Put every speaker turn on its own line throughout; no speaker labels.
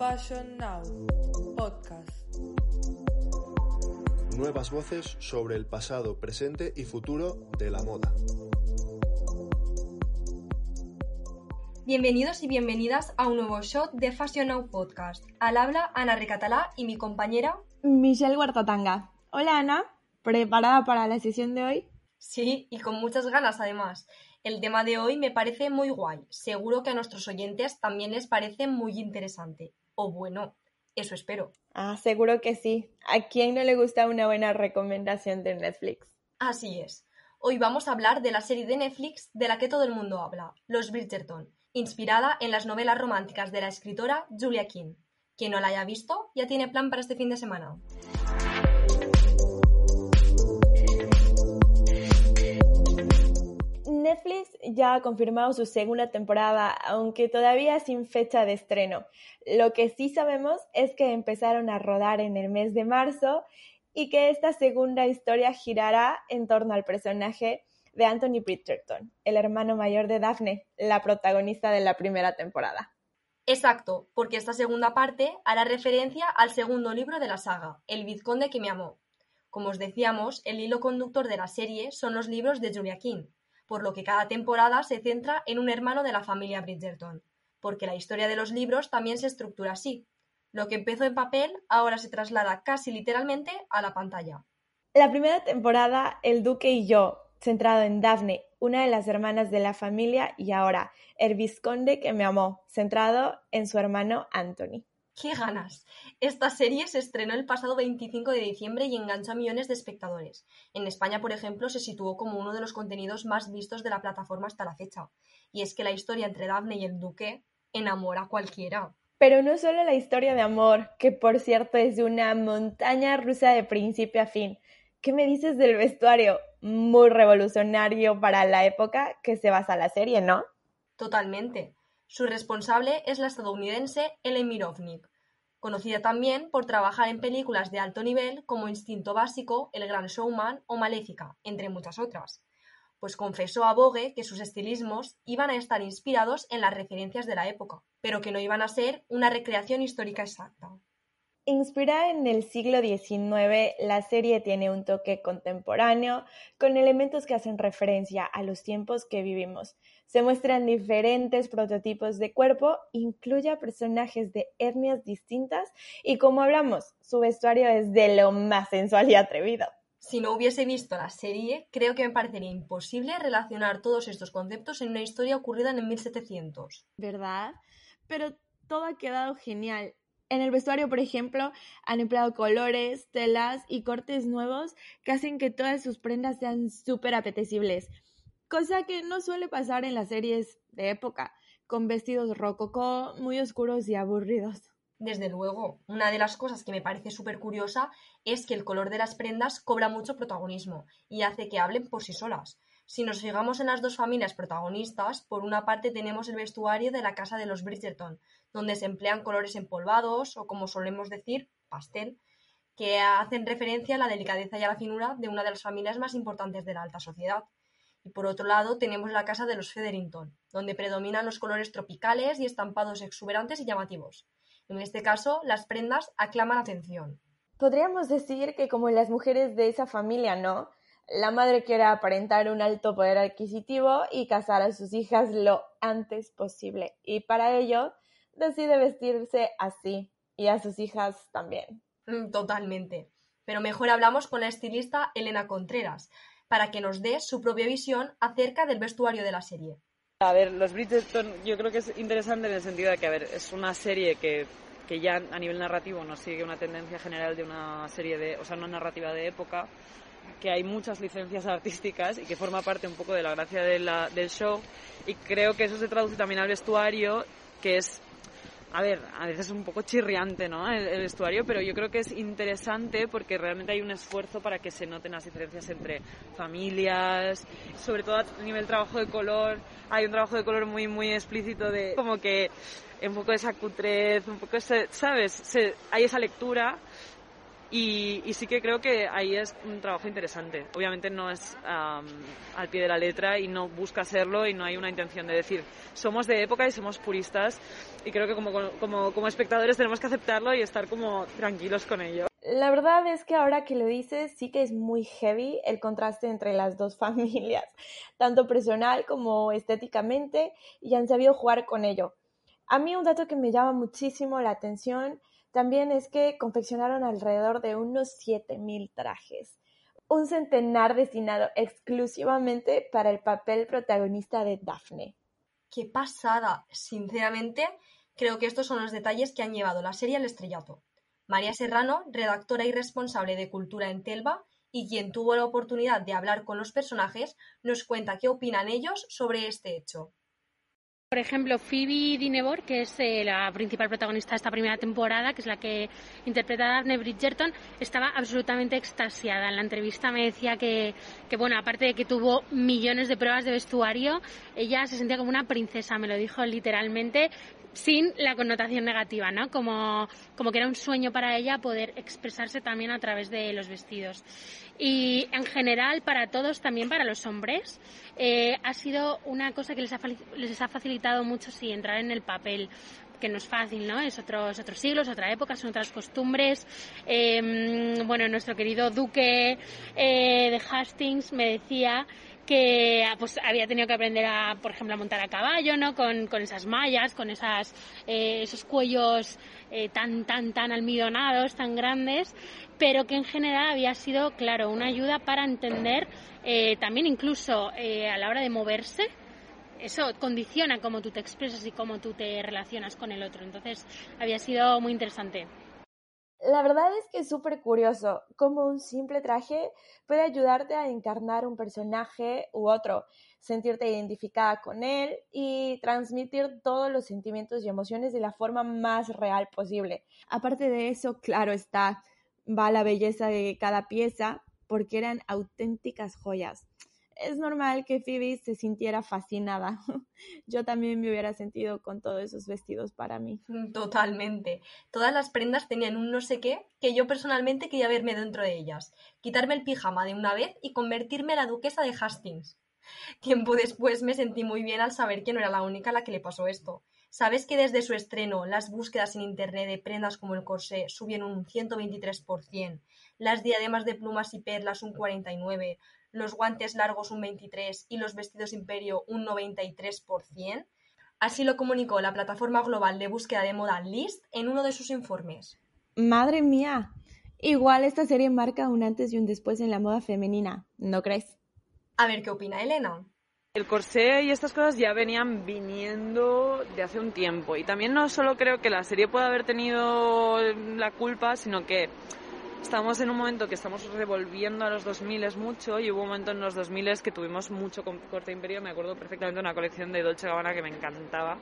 Fashion Now Podcast.
Nuevas voces sobre el pasado, presente y futuro de la moda.
Bienvenidos y bienvenidas a un nuevo shot de Fashion Now Podcast. Al habla Ana Recatalá y mi compañera
Michelle Huertatanga. Hola Ana, ¿preparada para la sesión de hoy?
Sí, y con muchas ganas además. El tema de hoy me parece muy guay. Seguro que a nuestros oyentes también les parece muy interesante. O bueno, eso espero.
Ah, seguro que sí. ¿A quién no le gusta una buena recomendación de Netflix?
Así es. Hoy vamos a hablar de la serie de Netflix de la que todo el mundo habla, Los Bridgerton, inspirada en las novelas románticas de la escritora Julia King. Quien no la haya visto ya tiene plan para este fin de semana.
Netflix ya ha confirmado su segunda temporada, aunque todavía sin fecha de estreno. Lo que sí sabemos es que empezaron a rodar en el mes de marzo y que esta segunda historia girará en torno al personaje de Anthony Bridgerton, el hermano mayor de Daphne, la protagonista de la primera temporada.
Exacto, porque esta segunda parte hará referencia al segundo libro de la saga, El vizconde que me amó. Como os decíamos, el hilo conductor de la serie son los libros de Julia King, por lo que cada temporada se centra en un hermano de la familia Bridgerton, porque la historia de los libros también se estructura así. Lo que empezó en papel ahora se traslada casi literalmente a la pantalla.
La primera temporada, El Duque y yo, centrado en Daphne, una de las hermanas de la familia, y ahora El Vizconde que me amó, centrado en su hermano Anthony.
¡Qué ganas! Esta serie se estrenó el pasado 25 de diciembre y enganchó a millones de espectadores. En España, por ejemplo, se situó como uno de los contenidos más vistos de la plataforma hasta la fecha. Y es que la historia entre Daphne y el duque enamora a cualquiera.
Pero no solo la historia de amor, que por cierto es una montaña rusa de principio a fin. ¿Qué me dices del vestuario? Muy revolucionario para la época que se basa la serie, ¿no?
Totalmente. Su responsable es la estadounidense Ellen Mirovnik, conocida también por trabajar en películas de alto nivel como Instinto Básico, El Gran Showman o Maléfica, entre muchas otras. Pues confesó a Vogue que sus estilismos iban a estar inspirados en las referencias de la época, pero que no iban a ser una recreación histórica exacta.
Inspirada en el siglo XIX, la serie tiene un toque contemporáneo, con elementos que hacen referencia a los tiempos que vivimos. Se muestran diferentes prototipos de cuerpo, incluye a personajes de etnias distintas y como hablamos, su vestuario es de lo más sensual y atrevido.
Si no hubiese visto la serie, creo que me parecería imposible relacionar todos estos conceptos en una historia ocurrida en el 1700.
¿Verdad? Pero todo ha quedado genial. En el vestuario, por ejemplo, han empleado colores, telas y cortes nuevos que hacen que todas sus prendas sean súper apetecibles, cosa que no suele pasar en las series de época, con vestidos rococó, muy oscuros y aburridos.
Desde luego, una de las cosas que me parece súper curiosa es que el color de las prendas cobra mucho protagonismo y hace que hablen por sí solas. Si nos fijamos en las dos familias protagonistas, por una parte tenemos el vestuario de la casa de los Bridgerton, donde se emplean colores empolvados o, como solemos decir, pastel, que hacen referencia a la delicadeza y a la finura de una de las familias más importantes de la alta sociedad. Y por otro lado tenemos la casa de los Featherington, donde predominan los colores tropicales y estampados exuberantes y llamativos. En este caso, las prendas aclaman atención.
Podríamos decir que como las mujeres de esa familia, ¿no? La madre quiere aparentar un alto poder adquisitivo y casar a sus hijas lo antes posible. Y para ello decide vestirse así. Y a sus hijas también.
Mm, totalmente. Pero mejor hablamos con la estilista Elena Contreras, para que nos dé su propia visión acerca del vestuario de la serie.
A ver, los Bridgerton yo creo que es interesante en el sentido de que, a ver, es una serie que, que ya a nivel narrativo nos sigue una tendencia general de una serie de, o sea, una narrativa de época, que hay muchas licencias artísticas y que forma parte un poco de la gracia de la, del show y creo que eso se traduce también al vestuario que es a ver, a veces es un poco chirriante, ¿no? El, el, vestuario, pero yo creo que es interesante porque realmente hay un esfuerzo para que se noten las diferencias entre familias, sobre todo a nivel trabajo de color. Hay un trabajo de color muy, muy explícito de como que un poco esa cutrez, un poco ese, ¿sabes? Hay esa lectura Y, sí que creo que ahí es un trabajo interesante. Obviamente no es al pie de la letra y no busca serlo y no hay una intención de decir somos de época y somos puristas y creo que como, como, como espectadores tenemos que aceptarlo y estar como tranquilos con ello.
La verdad es que ahora que lo dices, sí que es muy heavy el contraste entre las dos familias, tanto personal como estéticamente, y han sabido jugar con ello. A mí un dato que me llama muchísimo la atención también es que confeccionaron alrededor de unos 7.000 trajes, un centenar destinado exclusivamente para el papel protagonista de Daphne.
¡Qué pasada! Sinceramente, creo que estos son los detalles que han llevado la serie al estrellato. María Serrano, redactora y responsable de Cultura en Telva, y quien tuvo la oportunidad de hablar con los personajes, nos cuenta qué opinan ellos sobre este hecho.
Por ejemplo, Phoebe Dinevor, que es eh, la principal protagonista de esta primera temporada, que es la que interpreta a Daphne Bridgerton, estaba absolutamente extasiada. En la entrevista me decía que, que, bueno, aparte de que tuvo millones de pruebas de vestuario, ella se sentía como una princesa, me lo dijo literalmente, sin la connotación negativa, ¿no? Como, como que era un sueño para ella poder expresarse también a través de los vestidos. Y en general, para todos, también para los hombres, eh, ha sido una cosa que les ha, les ha facilitado mucho si entrar en el papel que no es fácil, ¿no? Es otros, otros siglos, otra época, son otras costumbres. Em, bueno, nuestro querido duque eh, de Hastings me decía que pues había tenido que aprender a, por ejemplo, a montar a caballo, ¿no? Con, con esas mallas, con esas, eh, esos cuellos eh, tan, tan, tan almidonados, tan grandes, pero que en general había sido, claro, una ayuda para entender eh, también incluso a la hora de moverse, eso condiciona cómo tú te expresas y cómo tú te relacionas con el otro. Entonces, había sido muy interesante.
La verdad es que es súper curioso cómo un simple traje puede ayudarte a encarnar un personaje u otro, sentirte identificada con él y transmitir todos los sentimientos y emociones de la forma más real posible. Aparte de eso, claro está, va la belleza de cada pieza porque eran auténticas joyas es normal que Phoebe se sintiera fascinada. Yo también me hubiera sentido con todos esos vestidos para mí.
Totalmente. Todas las prendas tenían un no sé qué que yo personalmente quería verme dentro de ellas. Quitarme el pijama de una vez y convertirme en la duquesa de Hastings. Tiempo después me sentí muy bien al saber que no era la única a la que le pasó esto. ¿Sabes que desde su estreno las búsquedas en internet de prendas como el corsé subieron un 123%, las diademas de plumas y perlas un 49%, los guantes largos un 23% y los vestidos imperio un 93%. Así lo comunicó la plataforma global de búsqueda de moda List en uno de sus informes.
Madre mía, igual esta serie marca un antes y un después en la moda femenina, ¿no crees?
A ver qué opina Elena.
El corsé y estas cosas ya venían viniendo de hace un tiempo y también no solo creo que la serie pueda haber tenido la culpa, sino que estamos en un momento que estamos revolviendo a los 2000 mucho y hubo un momento en los 2000 que tuvimos mucho corte imperio. Me acuerdo perfectamente de una colección de Dolce Gabbana que me encantaba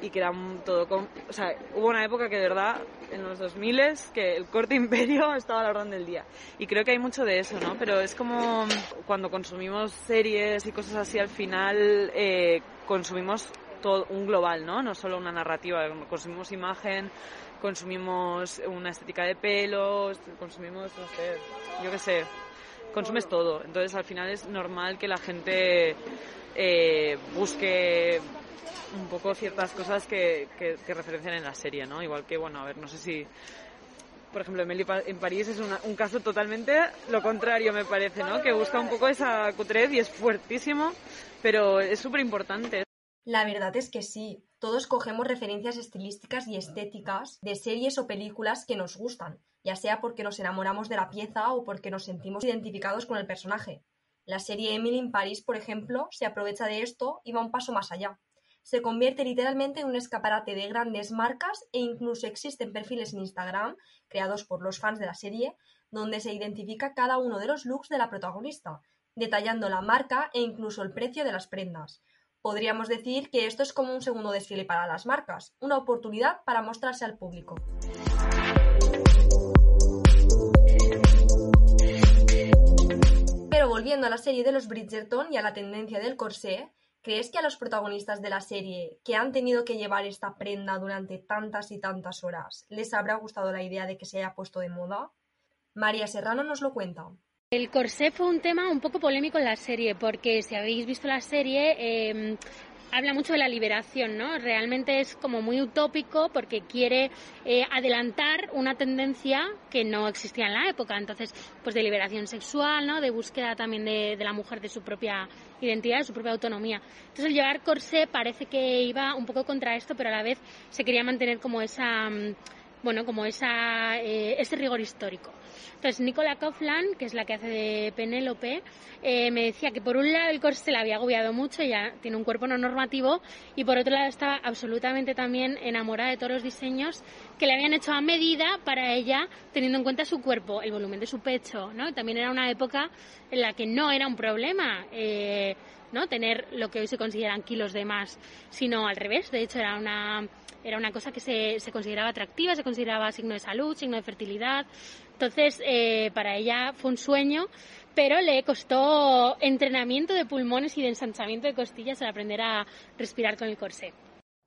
y que era todo con... O sea, hubo una época que de verdad en los 2000 que el corte imperio estaba a la orden del día. Y creo que hay mucho de eso, ¿no? Pero es como cuando consumimos series y cosas así, al final eh, consumimos todo un global, ¿no? No solo una narrativa, consumimos imagen, consumimos una estética de pelos, consumimos, no sé, yo qué sé, consumes todo. Entonces al final es normal que la gente eh, busque un poco ciertas cosas que, que, referencian en la serie, ¿no? Igual que, bueno, a ver, no sé si por ejemplo, Emily en París es un caso totalmente lo contrario, me parece, ¿no? Que busca un poco esa cutrez y es fuertísimo, pero es súper importante.
La verdad es que sí, todos cogemos referencias estilísticas y estéticas de series o películas que nos gustan, ya sea porque nos enamoramos de la pieza o porque nos sentimos identificados con el personaje. La serie Emily in Paris, por ejemplo, se aprovecha de esto y va un paso más allá. Se convierte literalmente en un escaparate de grandes marcas e incluso existen perfiles en Instagram, creados por los fans de la serie, donde se identifica cada uno de los looks de la protagonista, detallando la marca e incluso el precio de las prendas. Podríamos decir que esto es como un segundo desfile para las marcas, una oportunidad para mostrarse al público. Pero volviendo a la serie de los Bridgerton y a la tendencia del corsé, ¿crees que a los protagonistas de la serie que han tenido que llevar esta prenda durante tantas y tantas horas les habrá gustado la idea de que se haya puesto de moda? María Serrano nos lo cuenta.
El corsé fue un tema un poco polémico en la serie, porque si habéis visto la serie, eh, habla mucho de la liberación, ¿no? Realmente es como muy utópico porque quiere eh, adelantar una tendencia que no existía en la época. Entonces, pues de liberación sexual, ¿no? De búsqueda también de, de la mujer de su propia identidad, de su propia autonomía. Entonces, el llevar corsé parece que iba un poco contra esto, pero a la vez se quería mantener como esa bueno, como esa, eh, ese rigor histórico. Entonces, Nicola Kaufland, que es la que hace de Penélope, eh, me decía que por un lado el corsé la había agobiado mucho, ya tiene un cuerpo no normativo, y por otro lado estaba absolutamente también enamorada de todos los diseños que le habían hecho a medida para ella, teniendo en cuenta su cuerpo, el volumen de su pecho, ¿no? También era una época en la que no era un problema. Eh, ¿no? tener lo que hoy se consideran kilos de más, sino al revés. De hecho, era una, era una cosa que se, se consideraba atractiva, se consideraba signo de salud, signo de fertilidad. Entonces, eh, para ella fue un sueño, pero le costó entrenamiento de pulmones y de ensanchamiento de costillas al aprender a respirar con el corsé.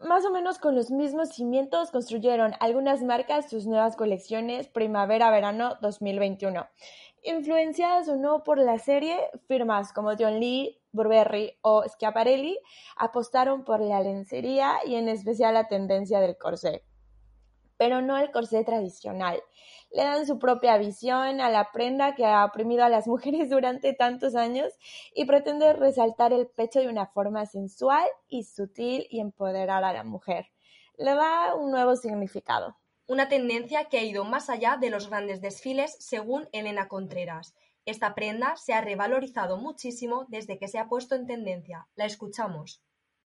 Más o menos con los mismos cimientos construyeron algunas marcas sus nuevas colecciones primavera-verano 2021. Influenciadas o no por la serie, firmas como John Lee, Burberry o Schiaparelli apostaron por la lencería y en especial la tendencia del corsé. Pero no el corsé tradicional. Le dan su propia visión a la prenda que ha oprimido a las mujeres durante tantos años y pretende resaltar el pecho de una forma sensual y sutil y empoderar a la mujer. Le da un nuevo significado.
Una tendencia que ha ido más allá de los grandes desfiles, según Elena Contreras, esta prenda se ha revalorizado muchísimo desde que se ha puesto en tendencia. La escuchamos.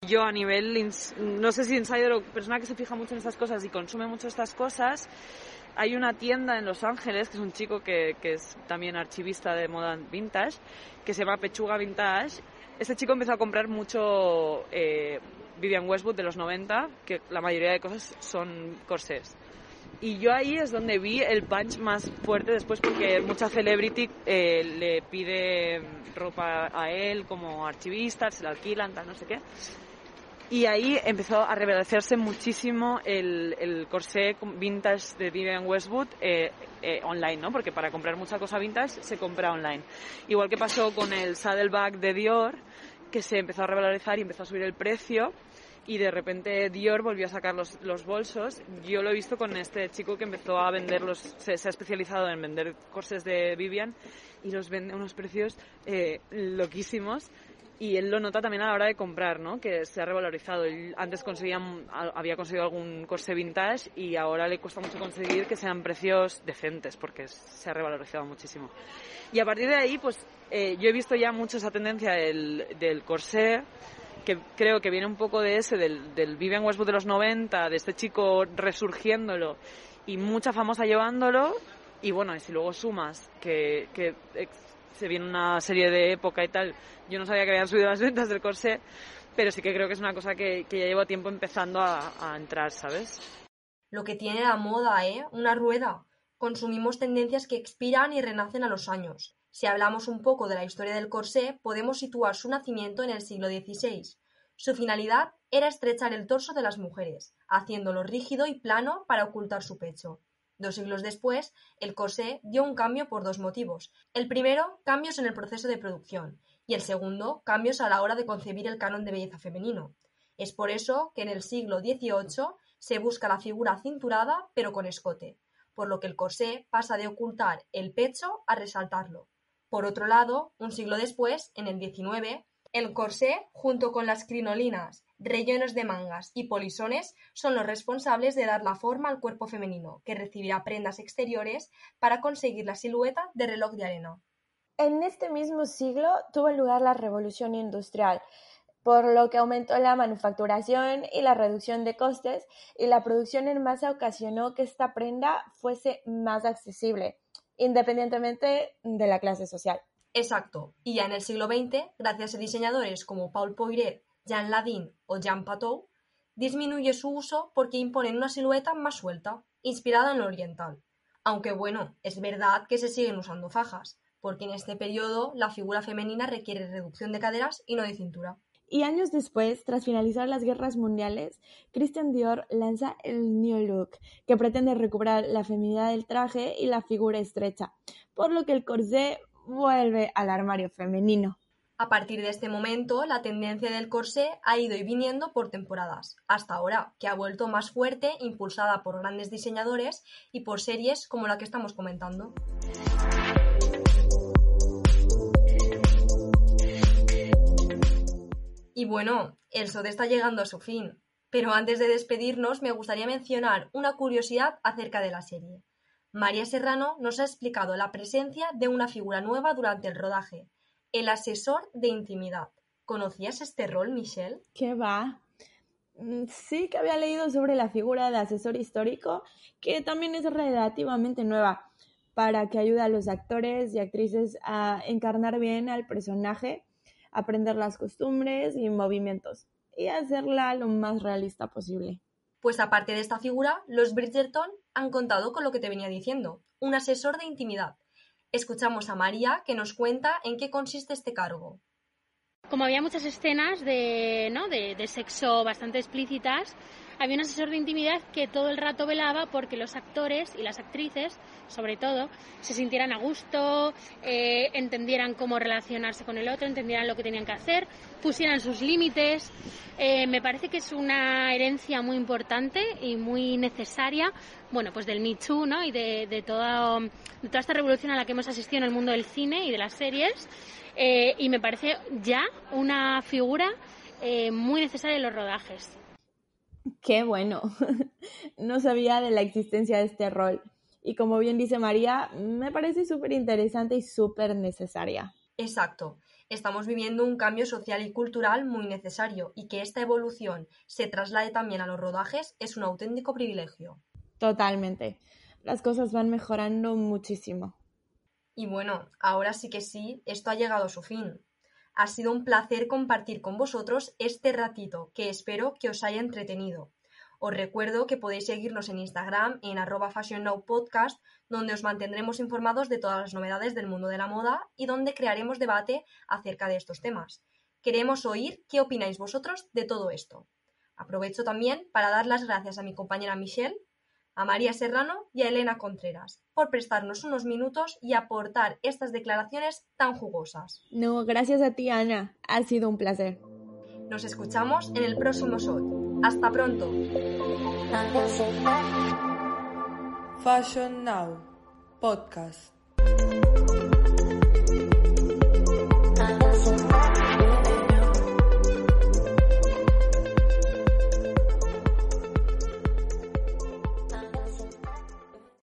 Yo a nivel, no sé si insider o persona que se fija mucho en estas cosas y consume mucho estas cosas, hay una tienda en Los Ángeles, que es un chico que, es también archivista de moda vintage, que se llama Pechuga Vintage. Este chico empezó a comprar mucho eh, Vivian Westwood de los 90, que la mayoría de cosas son corsés. Y yo ahí es donde vi el punch más fuerte después porque mucha celebrity eh, le pide ropa a él como archivista, se la alquilan, tal, no sé qué. Y ahí empezó a revelacerse muchísimo el, el corsé vintage de Vivian Westwood eh, eh, online, ¿no? Porque para comprar mucha cosa vintage se compra online. Igual que pasó con el saddleback de Dior, que se empezó a revalorizar y empezó a subir el precio y de repente Dior volvió a sacar los, los, bolsos. Yo lo he visto con este chico que empezó a vender los, se, ha especializado en vender corsés de Vivian y los vende a unos precios eh, loquísimos. Y él lo nota también a la hora de comprar, ¿no? Que se ha revalorizado. Él antes conseguía, había conseguido algún corsé vintage y ahora le cuesta mucho conseguir que sean precios decentes porque se ha revalorizado muchísimo. Y a partir de ahí, pues eh, yo he visto ya mucho esa tendencia del, del corsé que creo que viene un poco de ese, del, del Vivian Westwood de los 90, de este chico resurgiéndolo y mucha famosa llevándolo. Y bueno, y si luego sumas que, que se viene una serie de época y tal, yo no sabía que habían subido las ventas del corsé, pero sí que creo que es una cosa que, que ya llevo tiempo empezando a, a entrar, ¿sabes?
Lo que tiene la moda, ¿eh? Una rueda. Consumimos tendencias que expiran y renacen a los años. Si hablamos un poco de la historia del corsé, podemos situar su nacimiento en el siglo XVI. Su finalidad era estrechar el torso de las mujeres, haciéndolo rígido y plano para ocultar su pecho. Dos siglos después, el corsé dio un cambio por dos motivos. El primero, cambios en el proceso de producción, y el segundo, cambios a la hora de concebir el canon de belleza femenino. Es por eso que en el siglo XVIII se busca la figura cinturada pero con escote, por lo que el corsé pasa de ocultar el pecho a resaltarlo. Por otro lado, un siglo después, en el XIX, el corsé, junto con las crinolinas, rellenos de mangas y polisones, son los responsables de dar la forma al cuerpo femenino, que recibirá prendas exteriores para conseguir la silueta de reloj de arena.
En este mismo siglo tuvo lugar la revolución industrial, por lo que aumentó la manufacturación y la reducción de costes, y la producción en masa ocasionó que esta prenda fuese más accesible independientemente de la clase social.
Exacto. Y ya en el siglo XX, gracias a diseñadores como Paul Poiret, Jean Ladin o Jean Patou, disminuye su uso porque imponen una silueta más suelta, inspirada en lo oriental. Aunque bueno, es verdad que se siguen usando fajas, porque en este periodo la figura femenina requiere reducción de caderas y no de cintura.
Y años después, tras finalizar las guerras mundiales, Christian Dior lanza el New Look, que pretende recuperar la feminidad del traje y la figura estrecha, por lo que el corsé vuelve al armario femenino.
A partir de este momento, la tendencia del corsé ha ido y viniendo por temporadas, hasta ahora, que ha vuelto más fuerte, impulsada por grandes diseñadores y por series como la que estamos comentando. Y bueno, el SOD está llegando a su fin, pero antes de despedirnos me gustaría mencionar una curiosidad acerca de la serie. María Serrano nos ha explicado la presencia de una figura nueva durante el rodaje, el asesor de intimidad. ¿Conocías este rol, Michelle?
¿Qué va? Mm, sí que había leído sobre la figura de asesor histórico, que también es relativamente nueva, para que ayude a los actores y actrices a encarnar bien al personaje aprender las costumbres y movimientos y hacerla lo más realista posible.
Pues aparte de esta figura, los Bridgerton han contado con lo que te venía diciendo, un asesor de intimidad. Escuchamos a María que nos cuenta en qué consiste este cargo.
Como había muchas escenas de, ¿no? de, de sexo bastante explícitas, había un asesor de intimidad que todo el rato velaba porque los actores y las actrices, sobre todo, se sintieran a gusto, eh, entendieran cómo relacionarse con el otro, entendieran lo que tenían que hacer, pusieran sus límites. Eh, me parece que es una herencia muy importante y muy necesaria, bueno, pues del Me Too, ¿no? Y de, toda, esta revolución a la que hemos asistido en el mundo del cine y de las series. Eh, y me parece ya una figura muy necesaria en los rodajes.
Qué bueno. no sabía de la existencia de este rol. Y como bien dice María, me parece súper interesante y súper necesaria.
Exacto. Estamos viviendo un cambio social y cultural muy necesario y que esta evolución se traslade también a los rodajes es un auténtico privilegio.
Totalmente. Las cosas van mejorando muchísimo.
Y bueno, ahora sí que sí, esto ha llegado a su fin. Ha sido un placer compartir con vosotros este ratito que espero que os haya entretenido. Os recuerdo que podéis seguirnos en Instagram en arroba Podcast, donde os mantendremos informados de todas las novedades del mundo de la moda y donde crearemos debate acerca de estos temas. Queremos oír qué opináis vosotros de todo esto. Aprovecho también para dar las gracias a mi compañera Michelle a María Serrano y a Elena Contreras por prestarnos unos minutos y aportar estas declaraciones tan jugosas.
No, gracias a ti, Ana. Ha sido un placer.
Nos escuchamos en el próximo show. Hasta pronto.
Fashion Now Podcast.